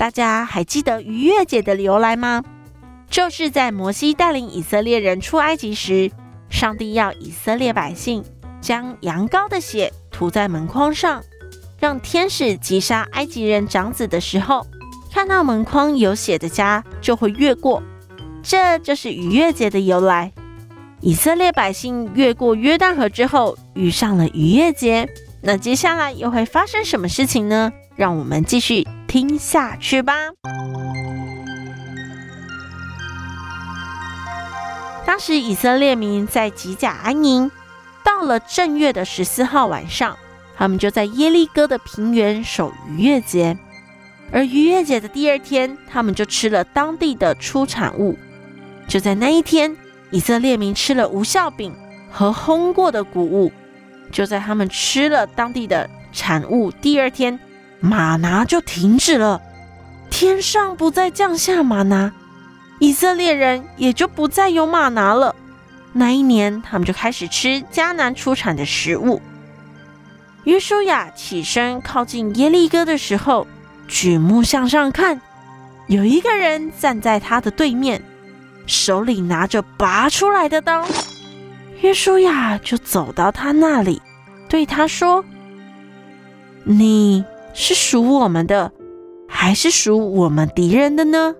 大家还记得逾越节的由来吗？就是在摩西带领以色列人出埃及时，上帝要以色列百姓将羊羔的血涂在门框上，让天使击杀埃及人长子的时候，看到门框有血的家就会越过。这就是逾越节的由来。以色列百姓越过约旦河之后，遇上了逾越节，那接下来又会发生什么事情呢？让我们继续听下去吧。当时以色列民在吉甲安营，到了正月的十四号晚上，他们就在耶利哥的平原守逾越节。而逾越节的第二天，他们就吃了当地的出产物。就在那一天，以色列民吃了无效饼和烘过的谷物。就在他们吃了当地的产物第二天。马拿就停止了，天上不再降下马拿，以色列人也就不再有马拿了。那一年，他们就开始吃迦南出产的食物。约书亚起身靠近耶利哥的时候，举目向上看，有一个人站在他的对面，手里拿着拔出来的刀。约书亚就走到他那里，对他说：“你。”是属我们的，还是属我们敌人的呢？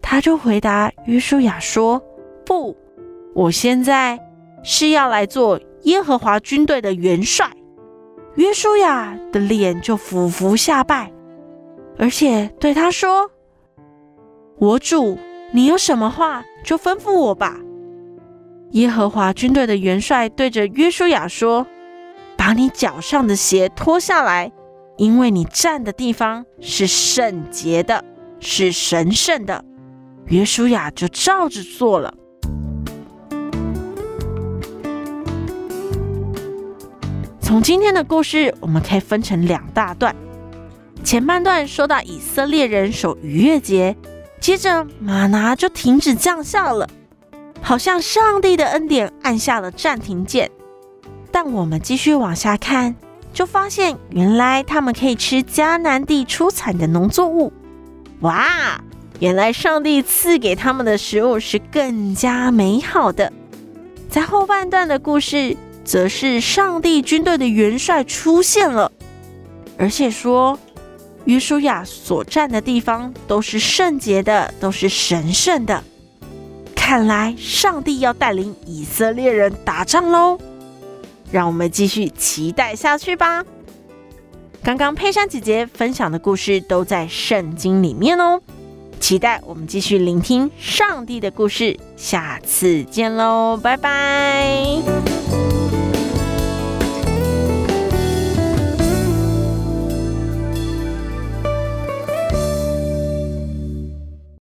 他就回答约书亚说：“不，我现在是要来做耶和华军队的元帅。”约书亚的脸就俯伏下拜，而且对他说：“我主，你有什么话就吩咐我吧。”耶和华军队的元帅对着约书亚说：“把你脚上的鞋脱下来。”因为你站的地方是圣洁的，是神圣的，约书亚就照着做了。从今天的故事，我们可以分成两大段。前半段说到以色列人守逾越节，接着玛拿就停止降下了，好像上帝的恩典按下了暂停键。但我们继续往下看。就发现，原来他们可以吃迦南地出产的农作物。哇！原来上帝赐给他们的食物是更加美好的。在后半段的故事，则是上帝军队的元帅出现了，而且说，约书亚所站的地方都是圣洁的，都是神圣的。看来，上帝要带领以色列人打仗喽！让我们继续期待下去吧。刚刚佩珊姐姐分享的故事都在圣经里面哦，期待我们继续聆听上帝的故事。下次见喽，拜拜。